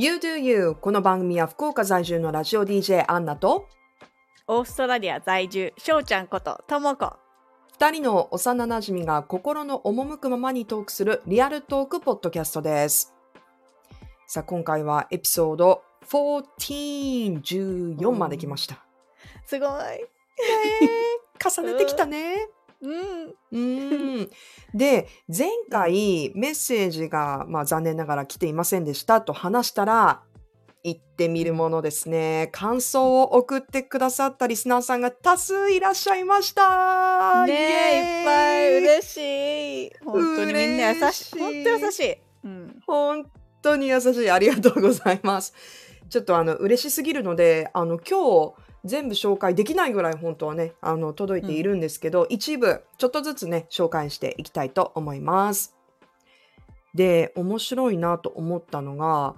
You Do You この番組は福岡在住のラジオ DJ アンナとオーストラリア在住、しょうちゃんことともこ。二人の幼馴染が心の赴くままにトークするリアルトークポッドキャストです。さあ今回はエピソード14、14まで来ました。すごい。重ねてきたね。うん。うーんで前回メッセージが、まあ、残念ながら来ていませんでしたと話したら言ってみるものですね感想を送ってくださったリスナーさんが多数いらっしゃいましたねえ、いっぱい嬉しい。本当にみんな優しい。嬉しい本当優しい。うん。本当に優しいありがとうございますちょっとあの嬉しすぎるのであの今日全部紹介できないぐらい本当はねあの届いているんですけど、一部ちょっとずつね紹介していきたいと思いますで面白いなと思ったのが、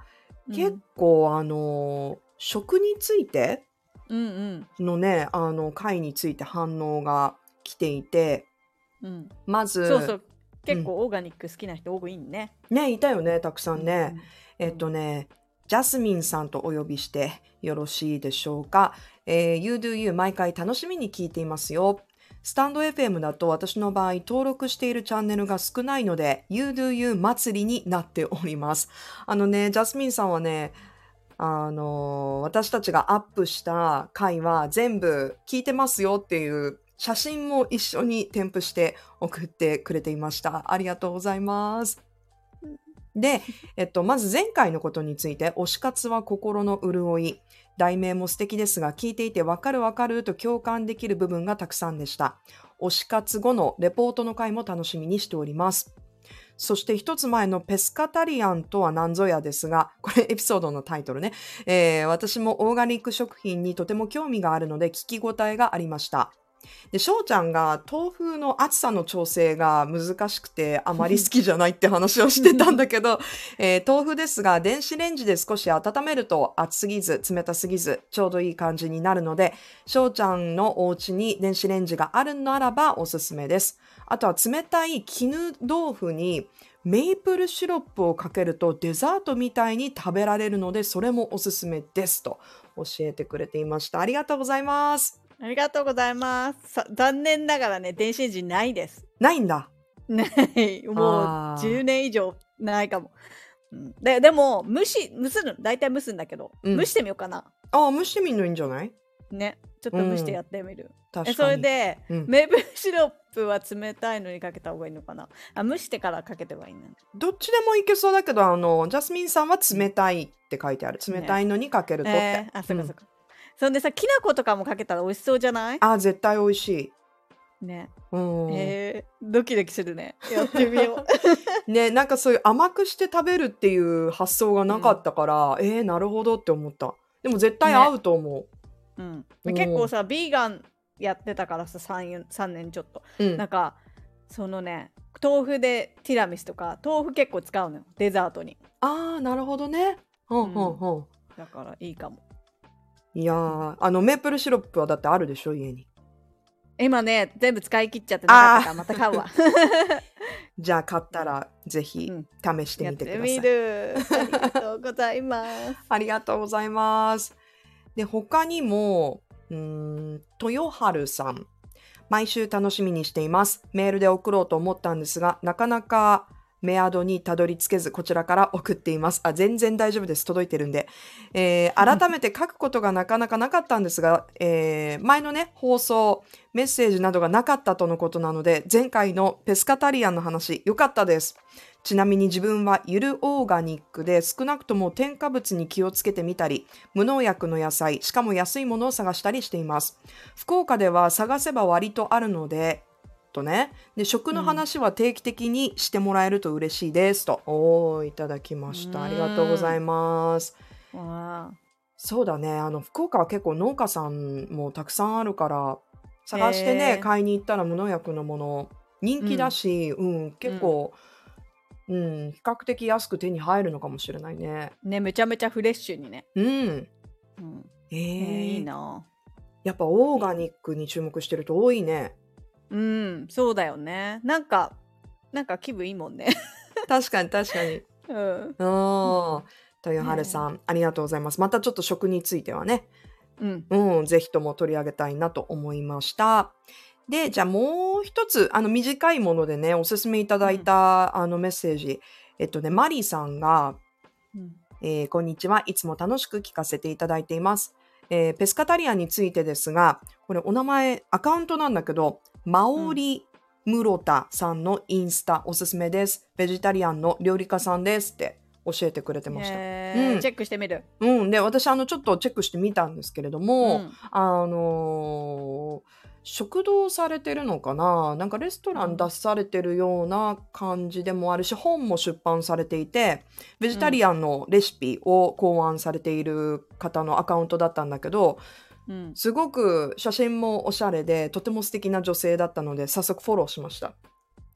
結構あの食についてうんうんのねあの回について反応が来ていてうん。まずそうそう。結構オーガニック好きな人多いね。ねいたよねたくさんね、えっとね、ジャスミンさんとお呼びしてよろしいでしょうか。えー You Do You 毎回楽しみに聞いていますよ。スタンド FM だと私の場合登録しているチャンネルが少ないので You Do You 祭りになっております。あのね、ジャスミンさんはね、あの私たちがアップした回は全部聞いてますよっていう写真も一緒に添付して送ってくれていました。ありがとうございます。で、えっと、まず前回のことについて、推し活は心の潤い。題名も素敵ですが、聞いていてわかるわかると共感できる部分がたくさんでした。推し活後のレポートの回も楽しみにしております。そして一つ前のペスカタリアンとは何ぞやですが、これエピソードのタイトルね。えー私もオーガニック食品にとても興味があるので聞き応えがありました。で、翔ちゃんが豆腐の厚さの調整が難しくてあまり好きじゃないって話をしてたんだけど、えー豆腐ですが電子レンジで少し温めると熱すぎず冷たすぎずちょうどいい感じになるので翔ちゃんのお家に電子レンジがあるならばおすすめです。あとは冷たい絹豆腐にメイプルシロップをかけるとデザートみたいに食べられるのでそれもおすすめですと教えてくれていました。ありがとうございますありがとうございます。さ残念ながらね、電子レンジないです。ないんだ。ない。もうあ。ー10年以上ないかも。うん。ででも蒸し蒸すの？大体蒸すんだけど、うん。蒸してみようかな。ああ蒸してみるのいいんじゃない？ね。ちょっと蒸してやってみる、確かに。えそれで、うん。メープルシロップは冷たいのにかけた方がいいのかな？あ蒸してからかけてばいいんだね。どっちでもいけそうだけどあのジャスミンさんは冷たいって書いてある。冷たいのにかけるとって、えーあそっかうんそっか、そんでさきな粉とかもかけたら美味しそうじゃない？あ絶対美味しい。ね。うんえー、ドキドキするね。や。ってみよう。ねなんかそういう甘くして食べるっていう発想がなかったから、えー、なるほどって思った。でも絶対合うと思う。ん、うん。結構さビーガンやってたからさ 3, 3年ちょっと。う、うん。なんかそのね豆腐でティラミスとか豆腐結構使うのよ。デザートに。ああなるほどね。ほんほんほん、だからいいかもいやーあのメープルシロップはだってあるでしょ家に。今ね全部使い切っちゃってなかったからまた買うわ。じゃあ買ったらぜひうん。試してやってください、みる。ありがとうございます。ありがとうございます。で、他にも、うーん、豊春さん。毎週楽しみにしています。メールで送ろうと思ったんですが、なかなかメアドにたどり着けず、こちらから送っています。あ、全然大丈夫です。届いてるんで。えー改めて書くことがなかなかなかったんですが、えー前のね、放送、メッセージなどがなかったとのことなので、前回のペスカタリアンの話、良かったです。ちなみに自分はゆるオーガニックで少なくとも添加物に気をつけてみたり、無農薬の野菜、しかも安いものを探したりしています。福岡では探せば割とあるので、とね。で、食の話は定期的にしてもらえると嬉しいです。と、おー、いただきました。ありがとうございます。わあそうだね。あの、福岡は結構農家さんもたくさんあるから、探してね、へー買いに行ったら無農薬のもの、人気だし、うん、結構、うん、比較的安く手に入るのかもしれないね。ねめちゃめちゃフレッシュにね、うん。うんええーーいいなやっぱオーガニックに注目してると多いね。うんそうだよねなんかなんか気分いいもんね 確かに確かに。うんうん。豊春さん、ありがとうございます。またちょっと食についてはね、うん。うん、ぜひとも取り上げたいなと思いました。で、じゃあもう一つ、あの短いものでね、おすすめいただいた、あのメッセージ。えっとね、マリーさんが、うんえーこんにちは。いつも楽しく聞かせていただいています。えーペスカタリアンについてですが、これお名前、アカウントなんだけど、マオリ・ムロタさんのインスタおすすめです。ベジタリアンの料理家さんですって教えてくれてました。うんチェックしてみる。うん。で、私、あの、ちょっとチェックしてみたんですけれども、うんあのー食堂されてるのかな？なんかレストラン出されてるような感じでもあるし、本も出版されていて、ベジタリアンのレシピを考案されている方のアカウントだったんだけど、うん。すごく写真もおしゃれで、とても素敵な女性だったので、早速フォローしました。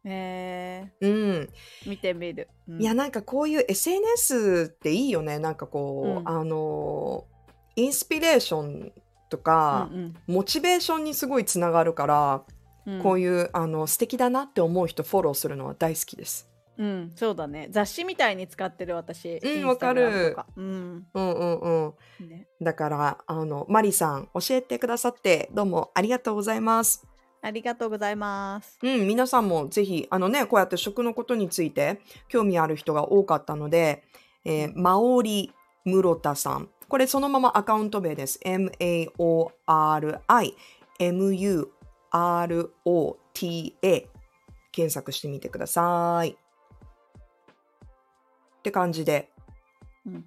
へうん。ー見てみる。うんいや、なんかこういう SNS っていいよね。なんかこう、うんあのーインスピレーションとか、うんモチベーションにすごいつながるから、うんこういうあの素敵だなって思う人フォローするのは大好きです。うん、そうだね。雑誌みたいに使ってる私。うんわかるうん。うんうんうん。ね、だから、あの、マリさん教えてくださってどうもありがとうございます。ありがとうございます。うん、皆さんもぜひ、あのね、こうやって食のことについて興味ある人が多かったので、えーマオリ・ムロタさん。これそのままアカウント名です。M-A-O-R-I M-U-R-O-T-A 検索してみてください。って感じで、うん。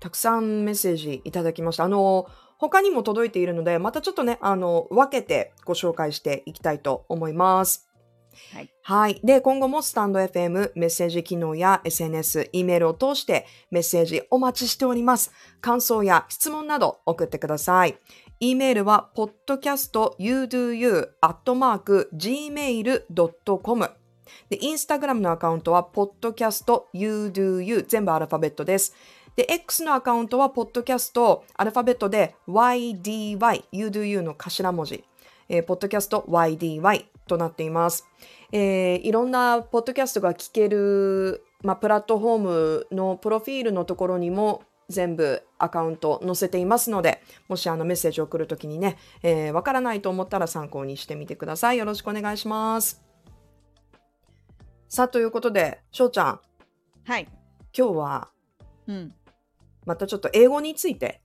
たくさんメッセージいただきました。あの、他にも届いているので、またちょっとね、あの、分けてご紹介していきたいと思います。はい。はい。で、今後もスタンド FM メッセージ機能や SNS、E メールを通してメッセージお待ちしております。感想や質問など送ってください。E メールは podcastyoudo.gmail.com で、インスタグラムのアカウントは podcastyoudo 全部アルファベットです。で、X のアカウントは podcast アルファベットで YDY、youdo の頭文字。えー、ポッドキャスト YDY となっています。えーいろんなポッドキャストが聞ける、まあ、プラットフォームのプロフィールのところにも全部アカウント載せていますので、もしあのメッセージを送るときにね、えーからないと思ったら参考にしてみてください。よろしくお願いします。さあ、ということで、しょうちゃん、はい。今日はうん。またちょっと英語について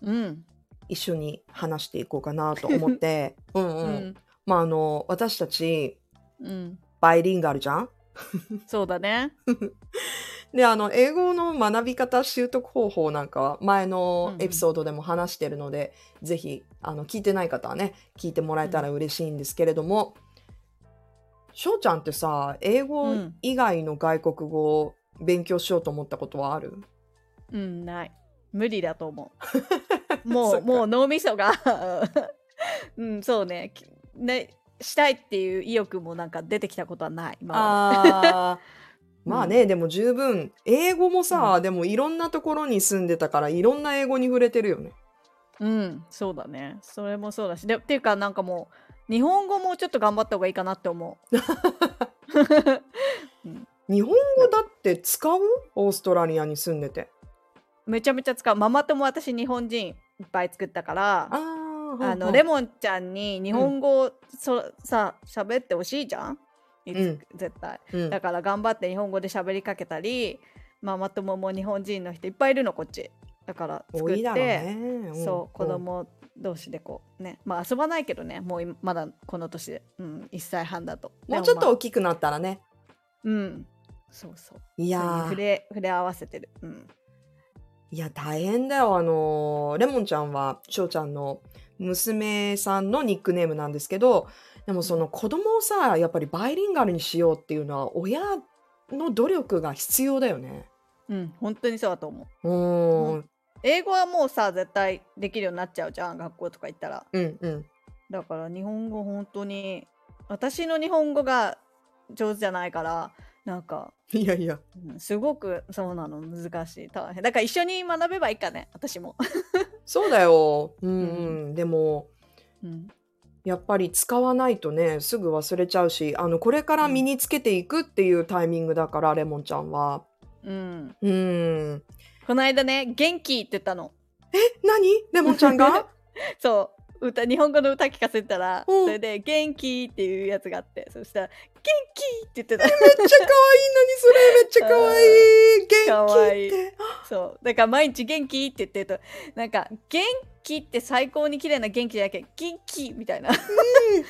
うん。一緒に話していこうかなと思って、うんうん。うん。まああの、私たち、うん。バイリンガルじゃん？そうだね。で、あの、英語の学び方習得方法なんかは前のエピソードでも話してるので、ぜひ、あの、聞いてない方はね、聞いてもらえたら嬉しいんですけれども、しょうちゃんってさ、英語うん以外の外国語を勉強しようと思ったことはある？うん、ない。無理だと思う。もう、もう脳みそが、うん、そうね。きね、したいっていう意欲もなんか出てきたことはない。今まあー まあね、でも十分、英語もさ、でもいろんなところに住んでたから、いろんな英語に触れてるよね。でうん、そうだね。それもそうだし。でっていうか、なんかもう、日本語もちょっと頑張った方がいいかなって思う。日本語だって使う？オーストラリアに住んでて。めちゃめちゃ使う。ママ友私日本人いっぱい作ったから、あの、モレモンちゃんに日本語を、そさ喋ってほしいじゃん？いつうん絶対。ンだから頑張って日本語で喋りかけたり、ママ友も日本人の人いっぱいいるのこっち。だから作って、ね。そう子供同士でこうねまあ遊ばないけどねもう今まだこの年で、うん、1歳半だと。もうちょっと大きくなったらね。まあうん。そうそう。いや触れ触れ合わせてる。うん。いや、大変だよ。あのー、レモンちゃんは、しょうちゃんの娘さんのニックネームなんですけど、でもその子供をさ、やっぱりバイリンガルにしようっていうのは、親の努力が必要だよね。うん本当にそうだと思う。うーん、英語はもうさ絶対できるようになっちゃうじゃん学校とか行ったらうん、うん。だから日本語本当に私の日本語が上手じゃないからなんか、いやいや。うんすごくそうなの難しい大変だから一緒に学べばいいかね私も、そうだよ。うん、ううん。でも、うん、やっぱり使わないとね、すぐ忘れちゃうし、あの、これから身につけていくっていうタイミングだから、レモンちゃんは。うんうん。フこの間ね、元気って言ったの。何？レモンちゃんが？そう。歌日本語の歌聞かせたら、うん。それで「元気」っていうやつがあって。そしたら「元気」って言ってた。めっちゃ可愛い何それ。めっちゃ可愛い。元気って。そう。だから毎日「元気」って言ってるとなんか「元気」って最高に綺麗な元気じゃなきゃ「元気」みたいな。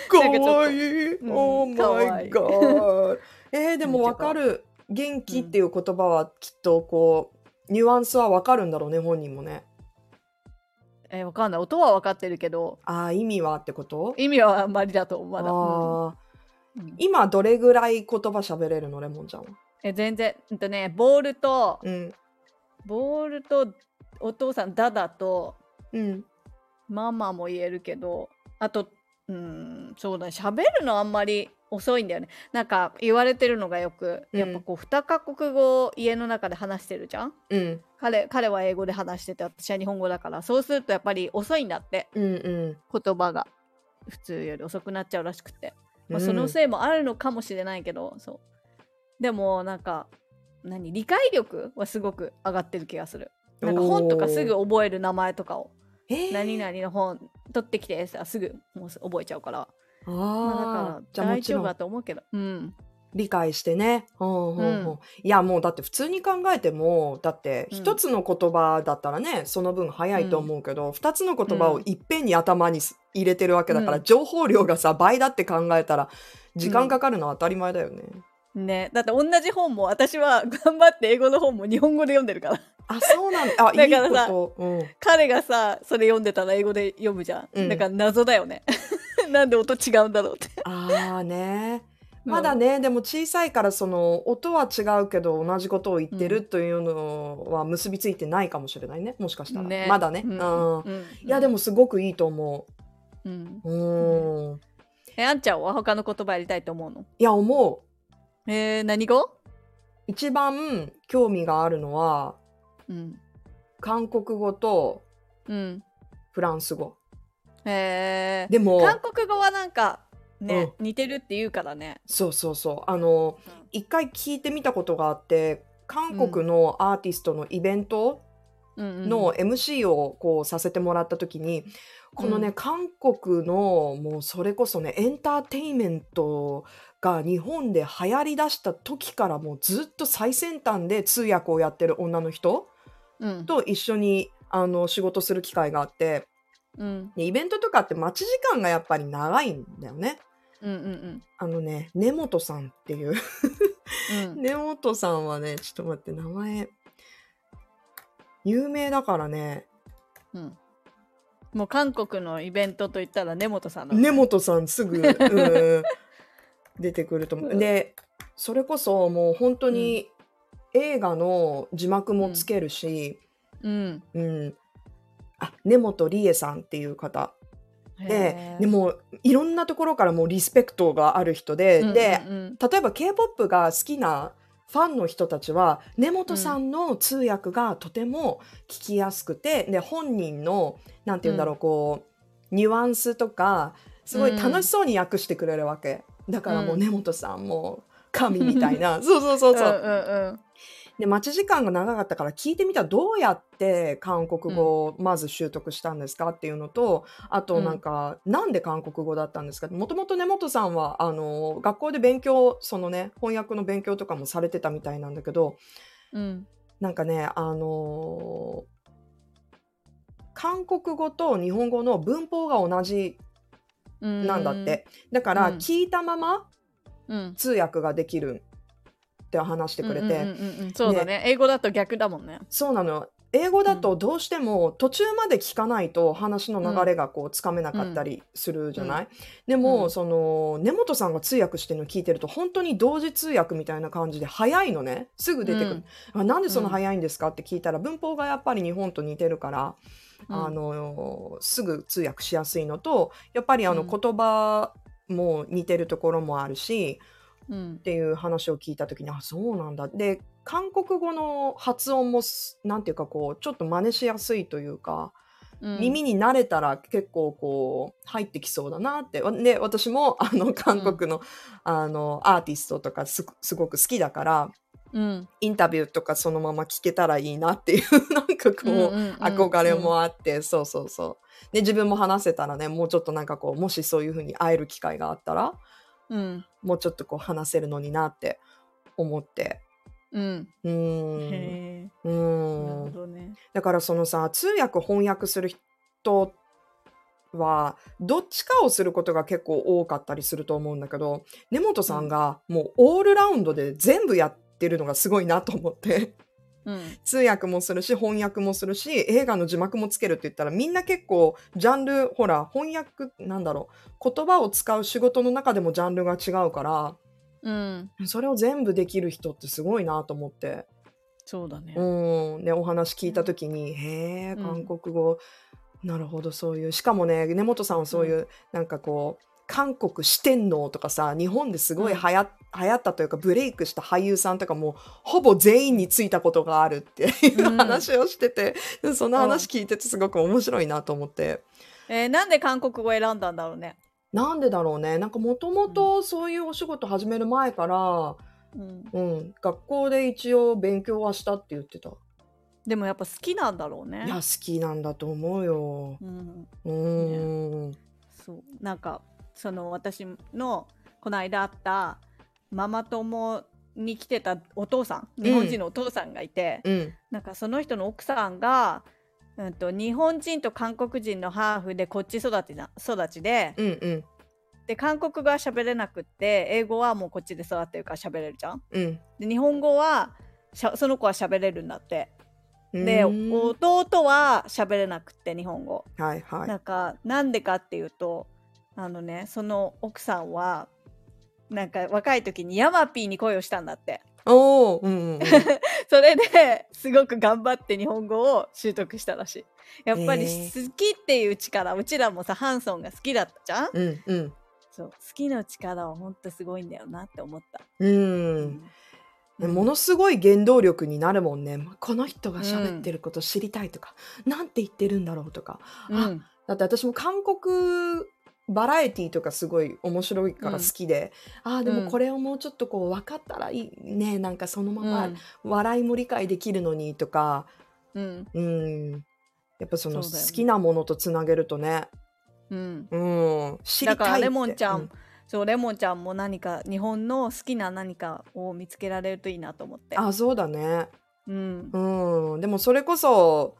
可 なんかちょっと愛いうん。Oh 可 my 愛い。God えー、でもわかる。元気っていう言葉はきっとこうニュアンスはわかるんだろうね本人もね。えーわかんない。音は分かってるけど。ああ意味はってこと？意味はあんまりだと思うまだ、あー。うん。うん。今どれぐらい言葉喋れるのレモンちゃんは？え全然。うんとねボールとうん。ボールとお父さんダダとうん。ママも言えるけどあとうんそうだね喋るのあんまり遅いんだよね。なんか言われてるのがよく、うん。やっぱこう2カ国語を家の中で話してるじゃん？うん。彼彼は英語で話してて私は日本語だから。そうするとやっぱり遅いんだって。うんうん。言葉が。普通より遅くなっちゃうらしくて、まあ、うん。そのせいもあるのかもしれないけど、そう。でもなんか何？理解力はすごく上がってる気がする。なんか本とかすぐ覚える名前とかを。えー。何々の本取ってきてさすぐもう覚えちゃうから。あまあ、あじゃだから大丈夫だと思うけど。うん。理解してね。ほうほうほう。うん。いやもうだって普通に考えてもだってうん。一つの言葉だったらね、その分早いと思うけど、二つの言葉をいっぺんに頭にす入れてるわけだから、うん。情報量がさ倍だって考えたら時間かかるのは当たり前だよね。ね。だって同じ本も私は頑張って英語の本も日本語で読んでるから。あそうなんだ。あいいだからさこと。うん。彼がさそれ読んでたら英語で読むじゃん、うん。だから謎だよね なんで音違うんだろうって。ああね。まだね、でも小さいからその音は違うけど同じことを言ってるというのは結びついてないかもしれないね。もしかしたら、ね。まだね、ううん。んうん。いやでもすごくいいと思う。ん。ううん。えあんちゃんは他の言葉やりたいと思うの？いや思う。えー、何語？一番興味があるのはうん。韓国語とうん。フランス語へえでも韓国語はなんかね、似てるって言うからね。そうそうそう。あの一回聞いてみたことがあって韓国のアーティストのイベントうんうんの MC をこうさせてもらった時に、このね、うん。韓国のもうそれこそねエンターテインメントが日本で流行りだした時からもうずっと最先端で通訳をやってる女の人うん。と一緒にあの仕事する機会があってうん。でイベントとかって待ち時間がやっぱり長いんだよね。うんうんあのね根本さんっていううん。根本さんはねちょっと待って名前。有名だからね。うん。もう韓国のイベントといったら根本さんの根本さんすぐ、うん、出てくると思う。でそれこそもう本当に映画の字幕もつけるし、うん。うんあ根本理恵さんっていう方。へでー。でもいろんなところからもうリスペクトがある人で、うんでうんうん。例えば k p o p が好きなファンの人たちは根本さんの通訳がとても聞きやすくて、で本人のなんて言うんだろう、こうニュアンスとかすごい楽しそうに訳してくれるわけ、だからもううん根本さんも神みたいな、そうそうそうそう、うんうんで待ち時間が長かったから聞いてみたらどうやって韓国語をまず習得したんですかっていうのとあとなんか、なんで韓国語だったんですか？もともと根本さんはあの学校で勉強そのね翻訳の勉強とかもされてたみたいなんだけどうん。なんかねあの韓国語と日本語の文法が同じうん。なんだって、だからうん。聞いたままうん。通訳ができるって話してくれて、うんうんうんうん。そうだね。英語だと逆だもんね。そうなのよ。英語だとどうしても途中まで聞かないと話の流れがこうつかめなかったりするじゃない、でも、うん。その根本さんが通訳してるの聞いてると本当に同時通訳みたいな感じで早いのね。すぐ出てくる、あなんでそん。な早いんですかって聞いたら文法がやっぱり日本と似てるから、うん。あのすぐ通訳しやすいのとやっぱりあのうん。言葉も似てるところもあるし、うんっていう話を聞いた時にあそうなんだ。で韓国語の発音もすなんていうかこうちょっと真似しやすいというか、うん。耳に慣れたら結構こう入ってきそうだなって。わで私もあの韓国の,、あのアーティストとかすすごく好きだからうん。インタビューとかそのまま聞けたらいいなっていう なんかこう、うんうんうん。憧れもあって、そうそうそう。で自分も話せたらねもうちょっとなんかこうもしそういうふうに会える機会があったらうん。もうちょっとこう話せるのになって思って。うん。うー。ん。うなるーんほどね。だからそのさ通訳翻訳する人はどっちかをすることが結構多かったりすると思うんだけど根本さんがもうオールラウンドで全部やってるのがすごいなと思ってうん。通訳もするし翻訳もするし映画の字幕もつけるって言ったらみんな結構ジャンルほら翻訳なんだろう言葉を使う仕事の中でもジャンルが違うからうん。それを全部できる人ってすごいなと思って。そうだね。うん、でお話聞いた時に、へえうん。韓国語、なるほどそういう。しかもね根本さんはそういう、なんかこう韓国四天王とかさ日本ですごいうん。流行,、流行ったというかブレイクした俳優さんとかもほぼ全員についたことがあるっていううん。話をしてて、でその話聞いててすごく面白いなと思って。えーなんで韓国語選んだんだろうね。なんでだろうね。なんかもともとそういうお仕事始める前から、うん。うん、学校で一応勉強はしたって言ってた。でもやっぱ好きなんだろうね。いや好きなんだと思うよ。うん。うーん。そう。なんかその私のこの間会ったママ友に来てたお父さん日本人のお父さんがいて、うん。なんかその人の奥さんが、うん、と日本人と韓国人のハーフでこっち育ちな育ちでうんうん。で韓国語は喋れなくって英語はもうこっちで育ってるから喋れるじゃん。うん。で日本語はしゃその子は喋れるんだって。で弟は喋れなくって日本語。はいはい。なんかなんでかっていうとあのねその奥さんはなんか若い時にヤマピーに恋をしたんだっておお、うんうんうん。それですごく頑張って日本語を習得したらしいやっぱり好きっていう力うちらもさハンソンが好きだったじゃん？うんうん。そう好きの力はほんとすごいんだよなって思った、うん。うものすごい原動力になるもんね。この人が喋ってること知りたいとか、なんて言ってるんだろうとか。うんだって私も韓国バラエティとかすごい面白いから好きで、ああでうん。もこれをもうちょっとこう分かったらいいね。なんかそのままうん。笑いも理解できるのにとか。うん。うん。やっぱその好きなものとつなげるとね。うん。うん。知りたいだからレモンちゃん、うそうレモンちゃんも何か日本の好きな何かを見つけられるといいなと思って。あそうだね。うん。うん。でもそれこそ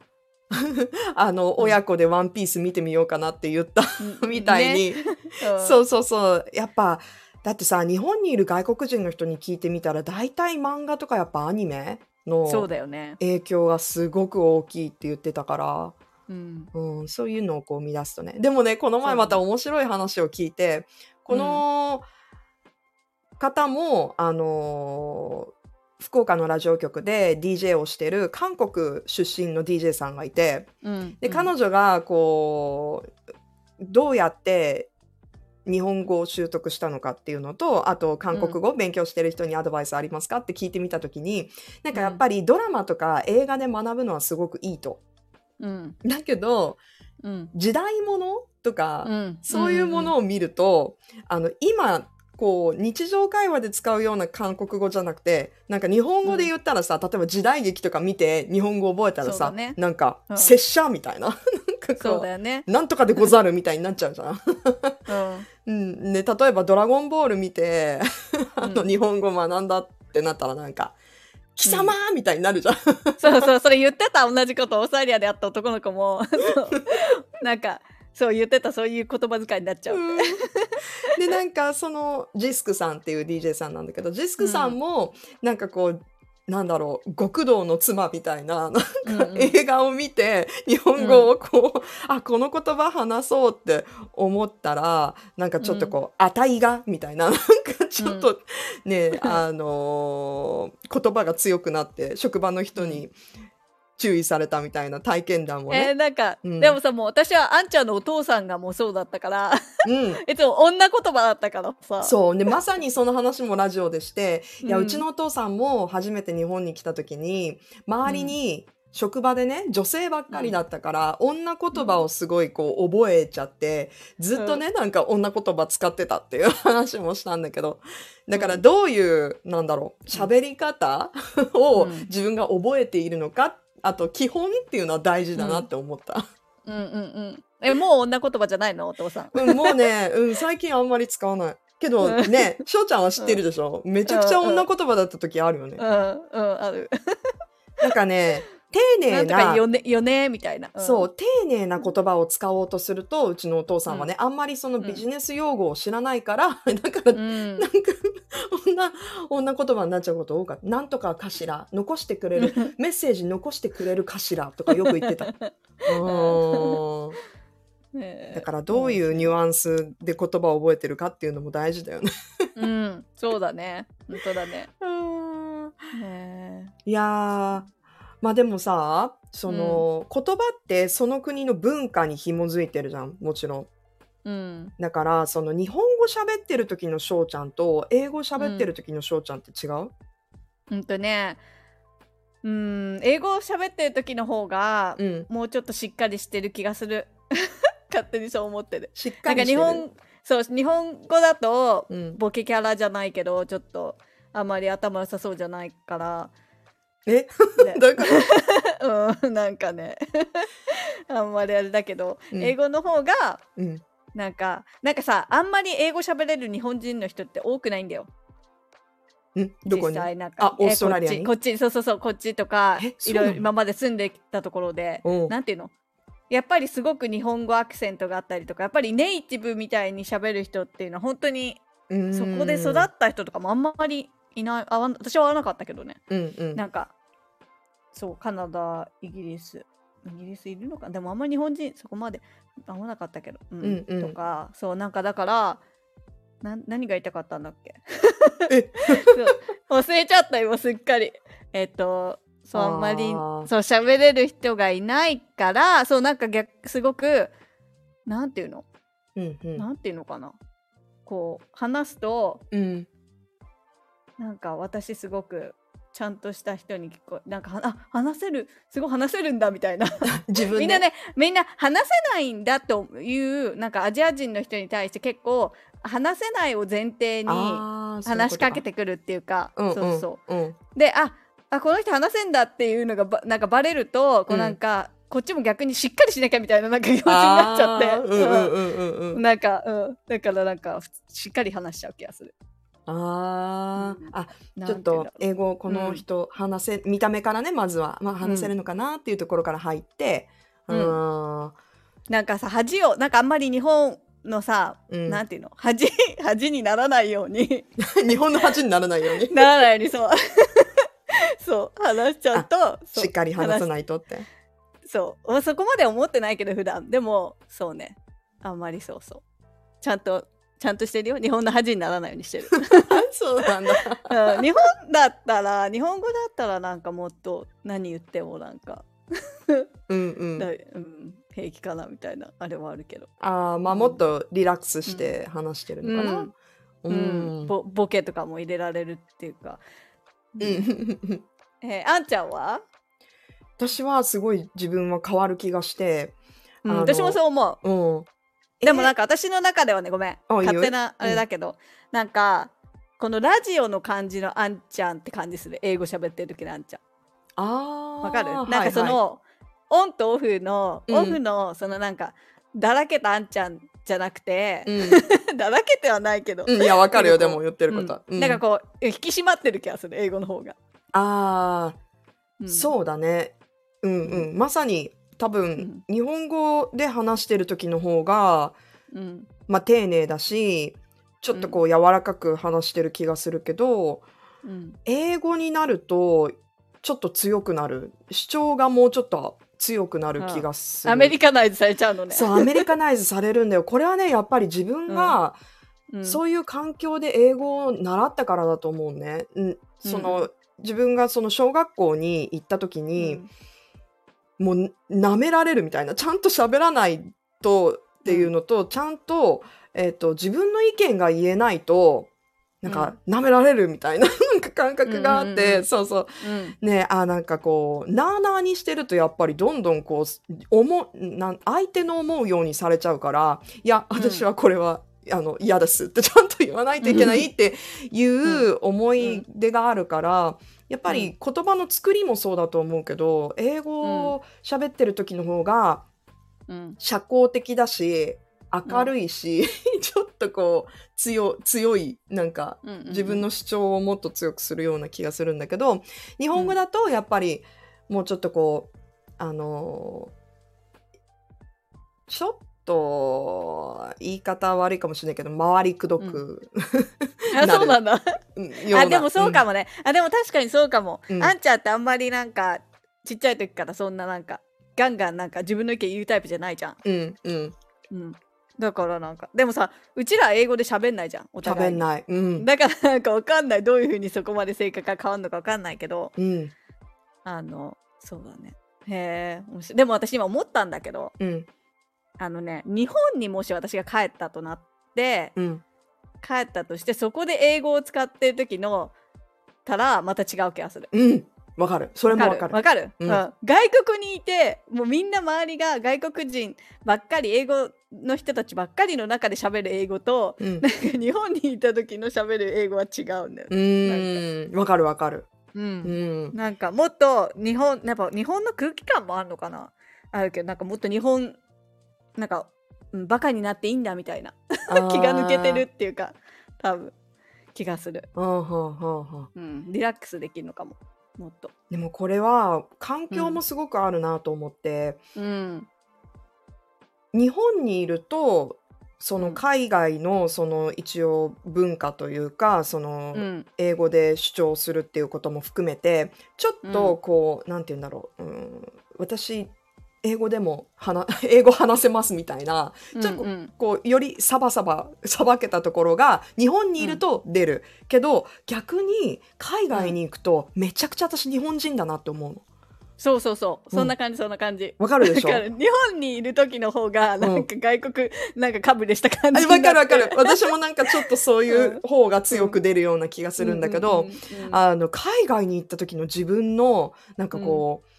あのうん。親子で「ワンピース見てみようかなって言った みたいね。に、そうそうそう。やっぱだってさ日本にいる外国人の人に聞いてみたら大体漫画とかやっぱアニメの影響がすごく大きいって言ってたから、うん。うん、そういうのをこう生み出すとね。でもねこの前また面白い話を聞いて、この方もあのー福岡のラジオ局で DJ をしてる韓国出身の DJ さんがいてうん。で彼女がこうどうやって日本語を習得したのかっていうのとあと韓国語を勉強してる人にアドバイスありますかって聞いてみた時になんかやっぱりドラマとか映画で学ぶのはすごくいいと。うん。だけどうん。時代物とか、うん。そういうものを見ると、あの今こう日常会話で使うような韓国語じゃなくてなんか日本語で言ったらさ、例えば時代劇とか見て日本語覚えたらさ、ね。なんか、うん。拙者みたいな。なんかそうこだよね。うなんとかでござるみたいになっちゃうじゃん。うん。うん、で例えば「ドラゴンボール」見て あのうん。日本語学んだってなったらなんか「貴様!」みたいになるじゃん。そうそうそれ言ってた。同じことオーストラリアで会った男の子も。なんかそう言ってたそういう言葉遣いになっちゃう。うん。でなんかそのジスクさんっていう DJ さんなんだけどジスクさんもなんかこう、なんだろう極道の妻みたいななんかうんうん。映画を見て日本語をこう、あこの言葉話そうって思ったらなんかちょっとこう「あたいが」みたいななんかちょっとね、あのー言葉が強くなって職場の人に注意されたみたいな体験談もね。えーなんか、うん。でもさもう私はあんちゃんのお父さんがもうそうだったからうん。いつも女言葉だったからさ。そう。でまさにその話もラジオでして、いやうんうちのお父さんも初めて日本に来た時に周りに、職場でね女性ばっかりだったから、女言葉をすごいこう覚えちゃってずっとね、なんか女言葉使ってたっていう 話もしたんだけどだからどういう、なんだろう喋り方をうん。自分が覚えているのかあと基本っていうのは大事だなって思った。うんうんうん。えもう女言葉じゃないの？お父さん。うん、もうね、うん、最近あんまり使わない。けどうん。ね、翔ちゃんは知ってるでしょ、めちゃくちゃ女言葉だった時あるよね。うんうんある。なんかね、丁寧なんとかな、よねよねみたいな、ん。そう、丁寧な言葉を使おうとすると、うちのお父さんはね、あんまりそのビジネス用語を知らないから、だから、うん。なんか、女、女言葉になっちゃうこと多かった。なんとかかしら、残してくれる、メッセージ残してくれるかしらとかよく言ってた。だからどういうニュアンスで言葉を覚えてるかっていうのも大事だよね。うん。そうだね。本当だね。ねいやーまあでもさその、言葉ってその国の文化に紐づいてるじゃんもちろん。えうん。だからその日本語喋ってる時の翔ちゃんと英語喋ってる時の翔ちゃんって違う、うん。とねうん英語を喋ってる時の方がうん、もうちょっとしっかりしてる気がする。勝手にそう思ってるしっなんかかりしてる。日本そう日本語だとうん、ボケキャラじゃないけどちょっとあまり頭良さそうじゃないから、え？ねだから、うん、なんかね。あんまりあれだけど、うん。英語の方がうん、なんかなんかさあんまり英語喋れる日本人の人って多くないんだよ。ん？どこ実に際なんかあオーストラリアに？えこっちそうそうそうこっちとかえいろいろ今まで住んできたところでう。んなんていうの？やっぱりすごく日本語アクセントがあったりとかやっぱりネイティブみたいに喋る人っていうのは本当にそこで育った人とかもあんまりいない。私は会わなかったけどね。うんうん。なんかそうカナダイギリス。イギリスいるのか？でもあんまり日本人そこまで会わなかったけど、うん。うんうん。とかそうなんかだからな何が言いたかったんだっけ？忘れちゃった今すっかり。えっとそうあんまりそう喋れる人がいないからそうなんか逆すごくなんていうの？うんうん。なんていうのかな？こう話すとうんなんか私すごくちゃんとした人に聞こえなんかはあ話せるすごい話せるんだみたいな。自分で。みんなねみんな話せないんだというなんかアジア人の人に対して結構話せないを前提に話しかけてくるっていうか。うんそうそう。うん。うんでああこの人話せんだっていうのがばなんかバレるとこうなんか、こっちも逆にしっかりしなきゃみたいななんか気持ちになっちゃって、なんか、うん、だからなんかふしっかり話しちゃう気がする。あー。あちょっと英語この人話せ、見た目からねまずは、まあ、話せるのかなっていうところから入って、ううん。なんかさ恥をなんかあんまり日本のさ、うん。なんていうの？恥 恥にならないように。日本の恥にならないように？ならないようにそう。そう話しちゃうとしっかり話さいないとって。そう。まあそこまで思ってないけど普段。でもそうね。あんまりそうそう。ちゃんとちゃんとしてるよ。日本の恥にならないようにしてる。そうなんだ。うん。日本だったら日本語だったらなんかもっと何言ってもなんか、うんうん。だうん、平気かなみたいなあれはあるけど、ああまあもっとリラックスして話してるのかな。ううん。ん。ボボケとかも入れられるっていうか、うん。えーあんちゃんは、私はすごい自分は変わる気がして、うん。私もそう思う。うん。でもなんか、か私の中ではねごめん。勝手なあれだけど、なんかこのラジオの感じのあんちゃんって感じする。英語喋ってる時のあんちゃん。ああ。わかる？はいなんかその、オンとオフの、うん。オフのそのなんかだらけたあんちゃんじゃなくて、はい だらけてはないけど、うん、うん、いやわかるよでも言ってること。は。うん。なんかこう引き締まってる気がする英語の方が、ああ、うん。そうだね。うんうん。まさに多分、日本語で話してる時の方が、うん。まあ丁寧だし、ちょっとこう柔らかく話してる気がするけど、うん。英語になるとちょっと強くなる。主張がもうちょっと強くなる気がする。アメリカナイズされちゃうのね。そう、アメリカナイズされるんだよ。これはね、やっぱり自分が、うん。そういう環境で英語を習ったからだと思うね。うん、その、自分がその小学校に行った時に、もう舐められるみたいな。ちゃんと喋らないとっていうのと、ちゃんと,、えー、と自分の意見が言えないとなんか舐められるみたいな なんか感覚があって、うんうんうん。そうそう。うん。ねあなんかこうなあなあにしてるとやっぱりどんどんこう思うなん相手の思うようにされちゃうからいやうん。私はこれは、あの嫌ですってちゃんと言わないといけないっていう思い出があるから、やっぱり言葉の作りもそうだと思うけど英語を喋ってる時の方がうん。社交的だし明るいし、ちょっとこう強強いなんかうんうん自分の主張をもっと強くするような気がするんだけど日本語だとやっぱりもうちょっとこうあのちょっと言い方悪いかもしれないけど回りくどく、あそうなんだあでもそうかもね、あでも確かにそうかも、うん。あんちゃんってあんまりなんかちっちゃい時からそんななんかガンガンなんか自分の意見言うタイプじゃないじゃん、うんうん。うん、だからなんかでもさうちら英語で喋んないじゃんお互い。に喋んない。うん。だからなんかわかんない。どういうふうにそこまで性格が変わるのかわかんないけど。うん。あのそうだね。へえでも私今思ったんだけど。うん。あのね日本にもし私が帰ったとなってうん帰ったとしてそこで英語を使ってる時のたらまた違う気がする。うん。わかる。それもわかる。わかる、うん。うん。外国にいてもうみんな周りが外国人ばっかり英語の人たちばっかりの中で喋る英語とうん。なんか日本にいた時の喋る英語は違うんだようね。わかるわかる。うん。うん。なんかもっと日本やっぱ日本の空気感もあるのかな。あるけどなんかもっと日本なんか、うん、バカになっていいんだみたいな。気が抜けてるっていうか多分気がする、あーはあはあはあうん、リラックスできるのかももっと。でもこれは環境もすごくあるなと思って、うん。日本にいるとそうのん。海外のその一応文化というかそのうん。英語で主張するっていうことも含めてちょっとこう、なんて言うんだろう、うん、私英語でも話 英語話せますみたいなちょっとうんうんこうよりサバサバ さばけたところが日本にいると出る、けど逆に海外に行くとめちゃくちゃ私日本人だなって思うの。そうそうそう。うん。そんな感じそんな感じ。わかるでしょ？日本にいる時の方がなんか外国、なんかかぶれした感じあわかるわかる。私もなんかちょっとそういう方が強く出るような気がするんだけど、うんうんうんうんあの海外に行った時の自分のなんかこう、う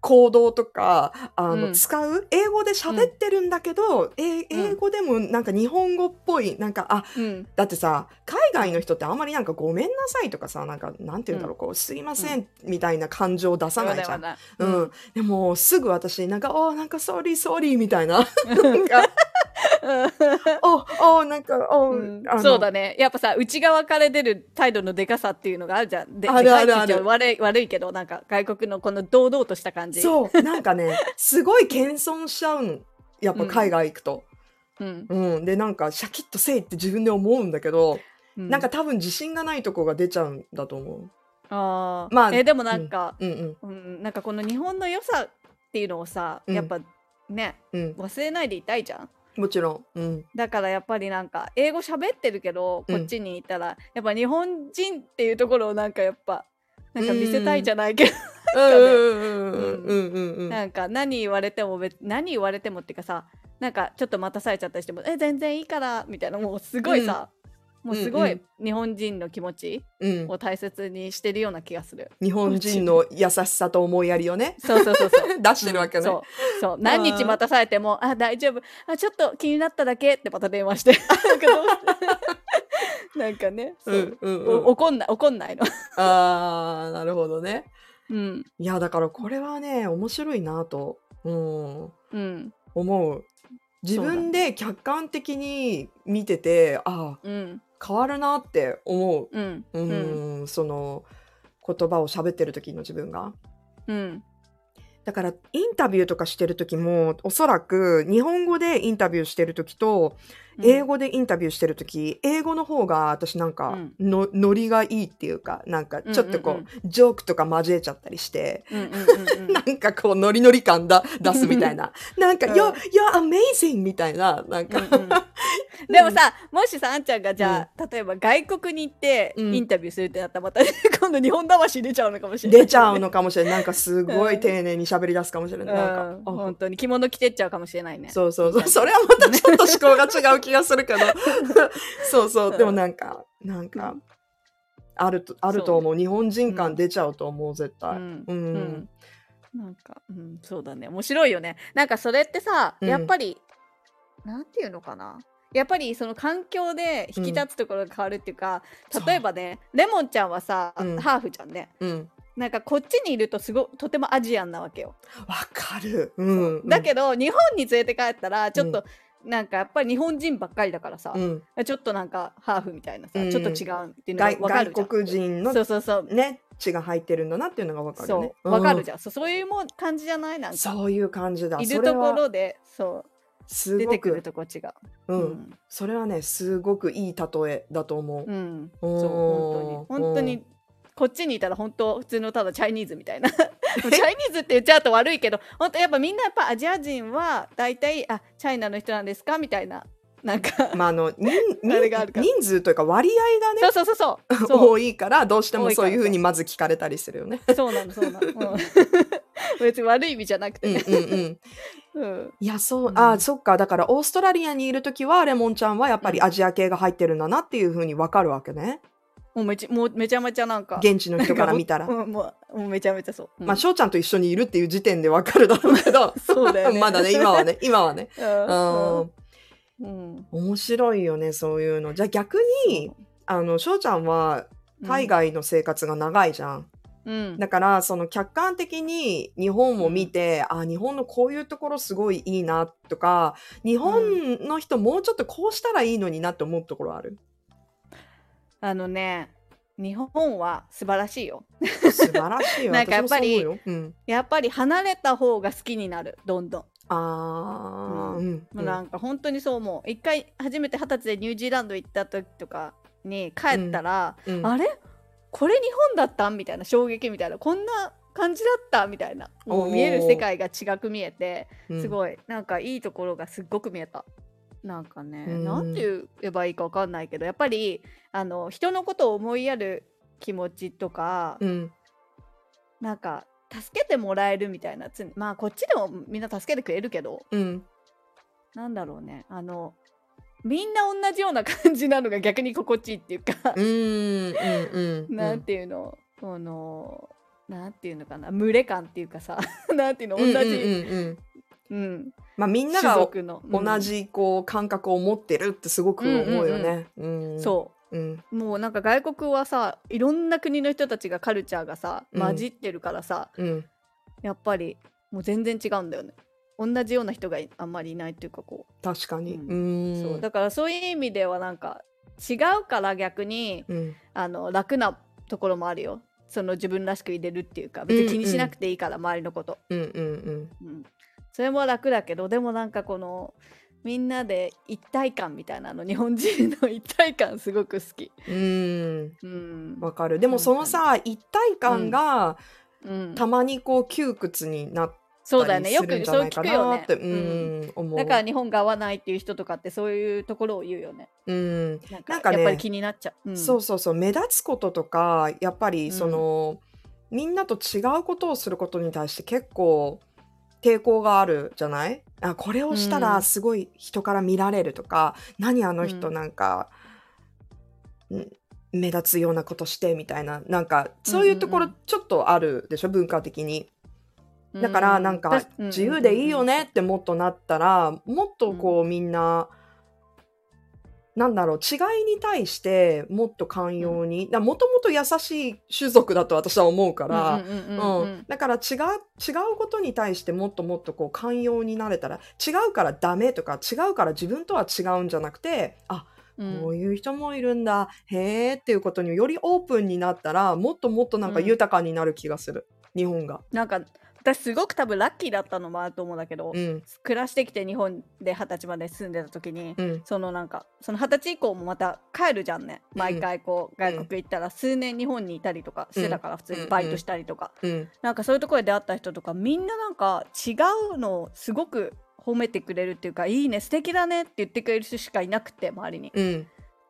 行動とかあの、うん。使う英語で喋ってるんだけど、え英語でもなんか日本語っぽいなんかあうん。だってさ海外の人ってあんまりなんか「ごめんなさい」とかさなんかなんて言うんだろう、こう「すいません」みたいな感情を出さないじゃん。そううなん、でもすぐ私なんか「おーなんかソーリーソーリー」みたいな。なんか「おおなんかお、うん。そうだね。やっぱさ内側から出る態度のでかさっていうのがあるじゃん。であるあるある。悪い悪いけどなんか外国のこの堂々とした感じ。そう。なんかねすごい謙遜しちゃうんやっぱ海外行くと。うん。うん、でなんかシャキッとせいって自分で思うんだけど、うん。なんか多分自信がないとこが出ちゃうんだと思う。あー。まあえでもなんか、うん。うんなんかこの日本の良さっていうのをさ、うん。やっぱねうんうん。忘れないでいたいじゃんもちろん。うん。だからやっぱりなんか英語喋ってるけどうん。こっちにいたら、やっぱ日本人っていうところをなんかやっぱなんか見せたいじゃないけど、うんうんうんうんうんうん。なんか何言われても別何言われてもっていうかさなんかちょっと待たされちゃったりしても「え全然いいから」みたいな。もうすごいさ、もうすごうんうい日本人の気持ちうん。を大切にしてるような気がする。日本人の優しさと思いやりをね。そうそうそうそう。出してるわけね。そう。そう。何日待たされても「あ大丈夫。あちょっと気になっただけ」ってまた電話して。なんかねそう。う、んう怒んない怒んないの。あーなるほどね。うん。いやだからこれはね面白いなと、うん、うん。思う。自分で客観的に見ててあうん変わるなって思う。うん。ううん。ん、その言葉を喋ってる時の自分が。うん。だからインタビューとかしてる時もおそらく日本語でインタビューしてる時と英語でインタビューしてる時、英語の方が私なんかうん。の、ノリがいいっていうかなんかちょっとこう,、うんうんジョークとか交えちゃったりして。うんうんうんうん。なんかこうノリノリ感だ出すみたいな。なんか「うん。You're, you're amazing」みたいな。なんか、うんうん でもさもしさあんちゃんがじゃあ、例えば外国に行ってうん。インタビューするってなったらまた 今度日本魂出ちゃうのかもしれない、出ちゃうのかもしれない。なんかすごい丁寧に喋り出すかもしれない、なんかうん。あ本当に着物着てっちゃうかもしれないね。そうそう。そうそれはまたちょっと思考が違う気がするけど。そうそう。うん。でもなんかなんか、うん。あるとあると思う。日本人感出ちゃうと思う絶う対ん。うん、うん。なんか、うん、そうだね。面白いよね。なんかそれってさうん。やっぱり、なんていうのかなやっぱりその環境で引き立つところが変わるっていうか、そう例えばねレモンちゃんはさ、うん。ハーフじゃんね。うん、なんかこっちにいるとすごとてもアジアンなわけよ、わかる、うん、だけど日本に連れて帰ったらちょっと、なんかやっぱり日本人ばっかりだからさ、うん、ちょっとなんかハーフみたいなさ、うん。ちょっと違うっていうのが外わかるじゃん。外国人のそうそうそう。ね血が入ってるんだなっていうのがわかるよね。わかるじゃん、そうそういうもん感じじゃない？なんか。そういう感じだ。いるところでそうすご出てくるくとこ違う。うん、うん。それはねすごくいい例えだと思う、うん、そう本当に。本当にこっちにいたら本当普通のただチャイニーズみたいな。チャイニーズって言っちゃうと悪いけど本当やっぱみんなやっぱアジア人は大体あチャイナの人なんですかみたいななんか、まああの人人数というか割合がねそうそうそうそう。多いからどうしてもそういうふうにまず聞かれたりするよね。そうなのそうなの、うん。別に悪い意味じゃなくて。うんね、うんうん、うん。いやそう、うん。あそっか。だからオーストラリアにいる時はレモンちゃんはやっぱりアジア系が入ってるんだなっていうふうに分かるわけね。もうめちもうめちゃめちゃなんか。現地の人から見たら。うんもう もうめちゃめちゃそう、うん。まあ翔ちゃんと一緒にいるっていう時点で分かるだろうけど。そうだよね。まだね今はね今はね。ううん。んうん。面白いよねそういうの。じゃあ逆にあの翔ちゃんはうん。海外の生活が長いじゃん。うん。だからその客観的に日本を見て、あ日本のこういうところすごいいいなとか日本の人もうちょっとこうしたらいいのになって思うところある？あのね日本は素晴らしいよ。素晴らしいよ。なんかやっぱりうん、やっぱり離れた方が好きになるどんどん、あーうん、もうなんか本当にそう思う一回初めて二十歳でニュージーランド行った時とかに帰ったら、うん。あれ？これ日本だったん？みたいな衝撃みたいな。こんな感じだった？みたいな。もおー。う見える世界が違く見えてうん。すごい。なんかいいところがすっごく見えた。なんかね、うん。なんて言えばいいかわかんないけどやっぱりあの人のことを思いやる気持ちとか、うん。なんか助けてもらえるみたいなつまあこっちでもみんな助けてくれるけど。うん。なんだろうね。あのみんな同じような感じなのが逆に心地いいっていうか、うんなんていうの？このなんていうのかな？群れ感っていうかさ。なんていうの？同じ、うんまあみんな種が同じこう感覚を持ってるってすごく思うよね。うん。そううん。もうなんか外国はさいろんな国の人たちがカルチャーがさうん。混じってるからさ、うん。やっぱりもう全然違うんだよね。同じような人がいあんまりいないっていうかこ確かに。ううん。う、そう。だからそういう意味ではなんか違うから逆にうん。あの楽なところもあるよ。その自分らしく入れるっていうか別に気にしなくていいから、周りのこと、うんうん。うん、それも楽だけどでもなんかこのみんなで一体感みたいなの日本人の一体感すごく好き。うんわかる。でもそのさ一体感がうん、たまにこう窮屈になっそうだよねよくそう聞くよねなっ。てうんうん思う。だから日本が合わないっていう人とかってそういうところを言うよね。うんなんかやっぱり気になっちゃう。うんそうそうそう目立つこととかやっぱりその、みんなと違うことをすることに対して結構抵抗があるじゃない？あこれをしたうん。らすごい人から見られるとか、何あの人うん。なんか、ん目立つようなことしてみたいななんかそういうところうんうんちょっとあるでしょ？文化的に。だからなんかうん自由でいいよねってもっとなったらもっとこうみんななんだろう違いに対してもっと寛容にもともと優しい種族だと私は思うからうんうんうんううんん。だから違う違うことに対してもっともっとこう寛容になれたら違うからダメとか違うから自分とは違うんじゃなくてあうん。こういう人もいるんだへーっていうことによりオープンになったらもっともっとなんかうん。豊かになる気がする、日本が。なんか私すごく多分ラッキーだったのもあると思うんだけど、うん。暮らしてきて日本で二十歳まで住んでた時に、うん。そのなんかその二十歳以降もまた帰るじゃんね。毎回こう外国行ったら数年日本にいたりとかしてたから普通にバイトしたりとか、うん。なんかそういうところで出会った人とかみんななんか違うのをすごく褒めてくれるっていうかいいね素敵だねって言ってくれる人しかいなくて周りに。うん。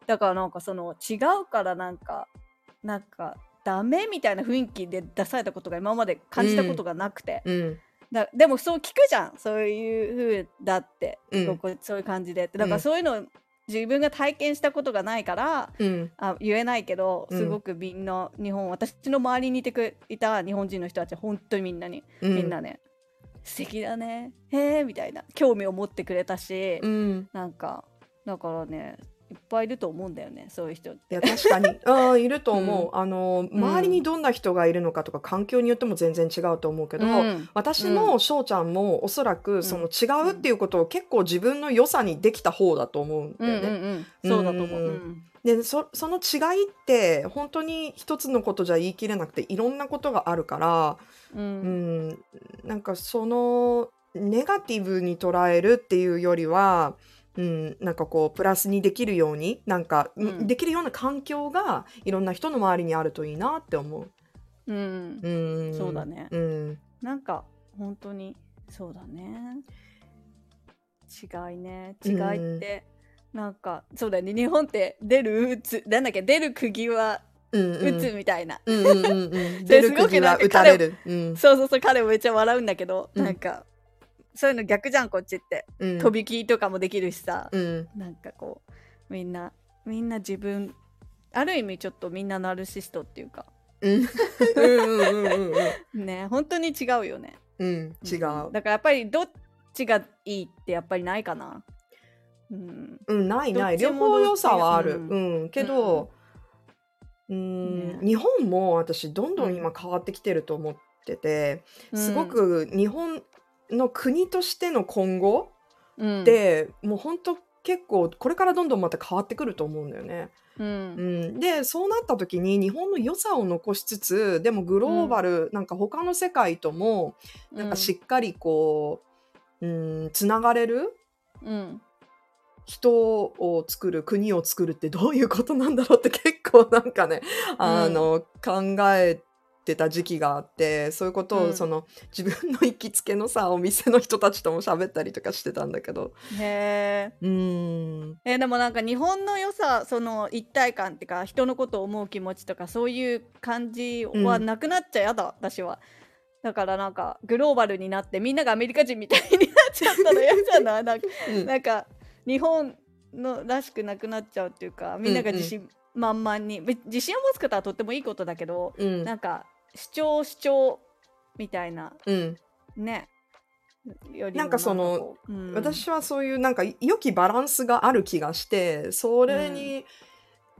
だからなんかその違うからなんかなんかダメみたいな雰囲気で出されたことが今まで感じたことがなくて、うん。だでもそう聞くじゃん。そういう風だって、うん。そういう感じで。ってだかうんらそういうの自分が体験したことがないからうん。あ言えないけどうん。すごくみんな日本、私の周りにいてくいた日本人の人たちは本当にみんなに、うん。みんなね素敵だねへえみたいな興味を持ってくれたし、うん。なんかだからねいっぱいいると思うんだよねそういう人いや確かに。うんいると思う、あのうん。周りにどんな人がいるのかとか環境によっても全然違うと思うけど、うん。私も翔ちゃんもおそらくその違うっていうことを結構自分の良さにできた方だと思うんだうんよね。うんうんそうだと思う、うん。うんでそその違いって本当に一つのことじゃ言い切れなくていろんなことがあるから、ううんん、なんかそのネガティブに捉えるっていうよりは、うん、なんかこうプラスにできるようになんか、うん。できるような環境がいろんな人の周りにあるといいなって思う。うん。うん、そうだね。うん。なんか本当にそうだね。違いね。違いって、なんかそうだよね。日本って出る打つなんだっけ？出る釘はうんうん。打つみたいな、すごく釘はなんか打たれる。うん。そうそうそう彼もめっちゃ笑うんだけど、うん。なんかそういうの逆じゃんこっちって、うん。飛び木とかもできるしさ、うん。なんかこうみんなみんな自分ある意味ちょっとみんなナルシストっていうか。うん。うんうんうんうん ね本当に違うよね。うん違う。だからやっぱりどっちがいいってやっぱりないかな。うん。うん、ないない。両方良さはある。どっちうん、けど、うん、ね日本も私どんどん今変わってきてると思ってて、すごく日本の国としての今後うん。って、もう本当結構これからどんどんまた変わってくると思うんだよね。うん。うん、でそうなった時に日本の良さを残しつつでもグローバル、なんか他の世界ともなんかしっかりこう、うん、つながれるうん。人を作る国を作るってどういうことなんだろうって結構なんかね、あの考えてた時期があってそういうことを、うん。その自分の行きつけのさお店の人たちとも喋ったりとかしてたんだけど。へえうーん。えでもなんか日本の良さその一体感っていうか人のことを思う気持ちとかそういう感じはなくなっちゃやだ、私は。だからなんかグローバルになってみんながアメリカ人みたいになっちゃったら嫌じゃな。いなんかうん。なんか日本のらしくなくなっちゃうっていうかみんなが自信満々に、べ自信を持つことはとってもいいことだけど、うん。なんか主張主張みたいなうん。ね。よりもなんかそのうん。私はそういうなんか良きバランスがある気がしてそれに、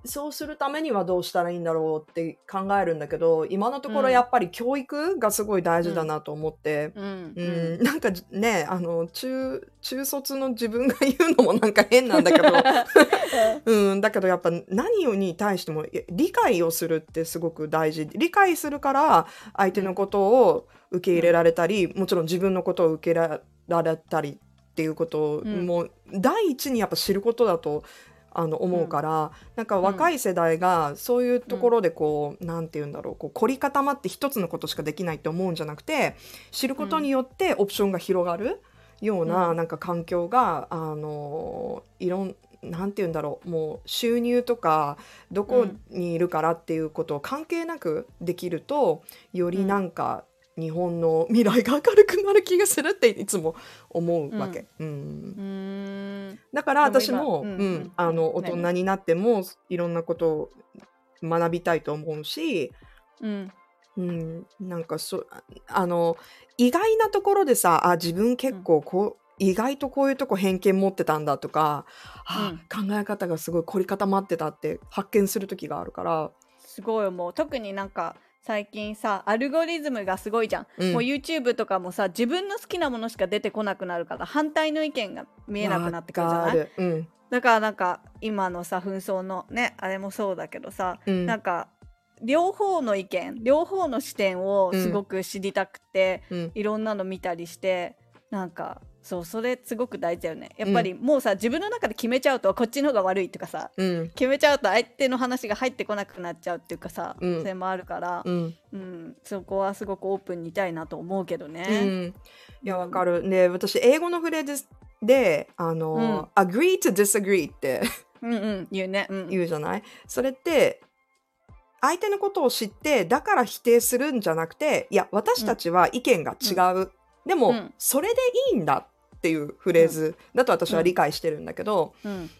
そうするためにはどうしたらいいんだろうって考えるんだけど今のところうん。やっぱり教育がすごい大事だなと思って、うん。うん。なんかじねあの中中卒の自分が言うのもなんか変なんだけど、うん、だけどやっぱ何に対しても理解をするってすごく大事。理解するから相手のことを受け入れられたり、もちろん自分のことを受けられたりっていうこともう第一にやっぱ知ることだとあの思うから、なんか若い世代がそういうところでこう、なんて言うんだろうこう凝り固まって一つのことしかできないって思うんじゃなくて知ることによってオプションが広がるような,、うん。なんか環境があのいろんなんて言うんだろうもう収入とかどこにいるからっていうことを関係なくできるとよりなんか日本の未来が明るくなる気がするっていつも思うわけ。うん。だから私も、大何人になってもいろんなことを学びたいと思うし、うん。うん、なんかそああの意外なところでさあ自分結構こう、意外とこういうとこ偏見持ってたんだとか、あ考え方がすごい凝り固まってたって発見する時があるから、すごいもう。特になんか最近さアルゴリズムがすごいじゃん、うん。もう YouTube とかもさ自分の好きなものしか出てこなくなるから反対の意見が見えなくなってくるじゃない？る。うん。だからなんか今のさ紛争のねあれもそうだけどさ、うん。なんか両方の意見両方の視点をすごく知りたくて、うん。いろんなの見たりしてなんかそうそれすごく大事だよね。やっぱりもうさ自分の中で決めちゃうとこっちの方が悪いとかさうん。決めちゃうと相手の話が入ってこなくなっちゃうっていうかさ、うん。それもあるから、うん。うん。そこはすごくオープンにいたいなと思うけどうね。ん、いやわかる。ね私英語のフレーズであの、agree to disagree ってうん、うん、言うね。うん、言うじゃない？それって相手のことを知ってだから否定するんじゃなくていや私たちは意見が違う、でも、うん。それでいいんだっていうフレーズだと私は理解してるんだけど、うん。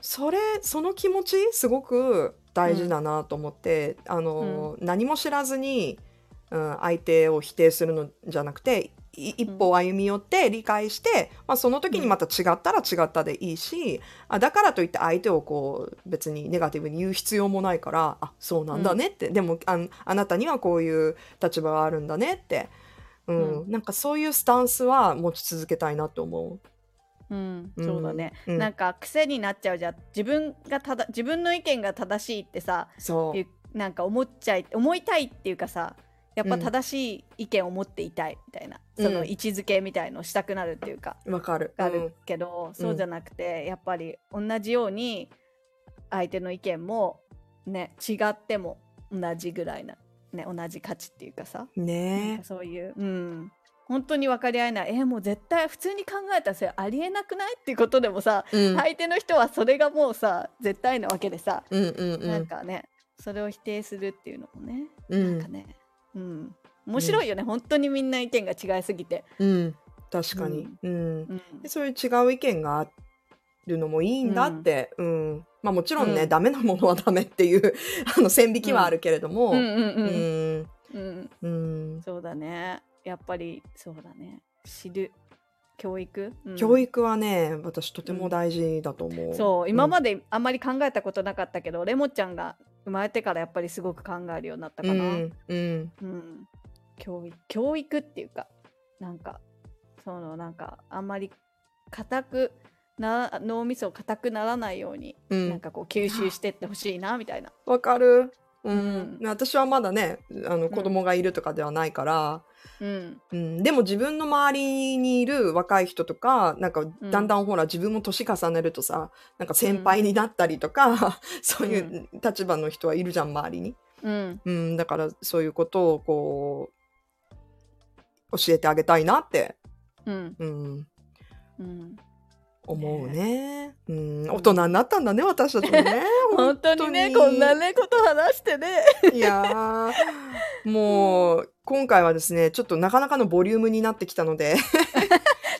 それその気持ちすごく大事だなと思って、あの何も知らずに、うん、相手を否定するのじゃなくてい一歩歩み寄って理解して、まあ、その時にまた違ったら違ったでいいし、あだからといって相手をこう別にネガティブに言う必要もないからあそうなんだねって、でもあんあなたにはこういう立場があるんだねって、うん。うなんかそういうスタンスは持ち続けたいなと思う。ん、うん。そうだね、うん。なんか癖になっちゃうじゃん。自分がただ自分の意見が正しいってさう。そいうなんか思っちゃい思いたいっていうかさやっぱうん。正しい意見を持っていたいみたいな、うん。その位置づけみたいのをしたくなるっていうか、うわかる。あるけど、そうじゃなくてやっぱり同じように相手の意見もね違っても同じぐらいな、ね、同じ価値っていうかさ、ね。かそういう、うん、本当に分かり合えない。えーもう絶対普通に考えたらそれありえなくないっていうことでもさ、うん。相手の人はそれがもうさ絶対なわけでさ、うんうんうん。なんかねそれを否定するっていうのもね、うん。なんかね、うん、面白いよね、本当にみんな意見が違いすぎて、うん、確かに、うん。うん。でそういう違う意見があるのもいいんだって、うんまあもちろんね、うん。ダメなものはダメっていう あの線引きはあるけれども、うん。うんううんん。うん。うん。そうだね。やっぱりそうだね。知る。教育、うん。教育はね私とても大事だと思う。そう。今まであんまり考えたことなかったけど、レモちゃんが生まれてからやっぱりすごく考えるようになったかな、うん。うん。うん、教育教育っていうかなんかそのなんかあんまり硬くな脳みそ硬くならないように、うん。なんかこう吸収してってほしいなみたいな。わかる。ううん。ん、私はまだねあの子供がいるとかではないから、うん。うん、でも自分の周りにいる若い人とかなんかん。だんだんほら自分も年重ねるとさなんか先輩になったりとか、そういう立場の人はいるじゃん周りに、うん。うん、だからそういうことをこう教えてあげたいなって、うん。うん、うん、思うね、うん、大人になったんだね私たちもね。本当にねこんなねこと話してね。いやー。もう今回はですねちょっとなかなかのボリュームになってきたので。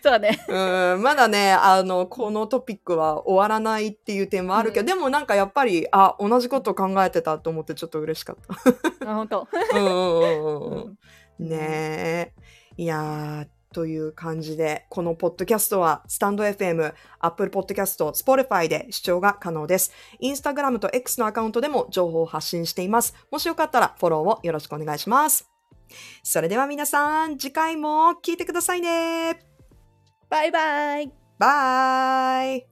そうだね。うん。まだねあのこのトピックは終わらないっていう点もあるけど、うん。でもなんかやっぱりあ同じことを考えてたと思ってちょっと嬉しかった。あ本当。うんうんうん。うん。ねえ。いやーという感じで、このポッドキャストは、スタンド FM、Apple Podcast、Spotify で視聴が可能です。Instagram と X のアカウントでも情報を発信しています。もしよかったらフォローをよろしくお願いします。それでは皆さん、次回も聞いてくださいね。バイバイ。バイ。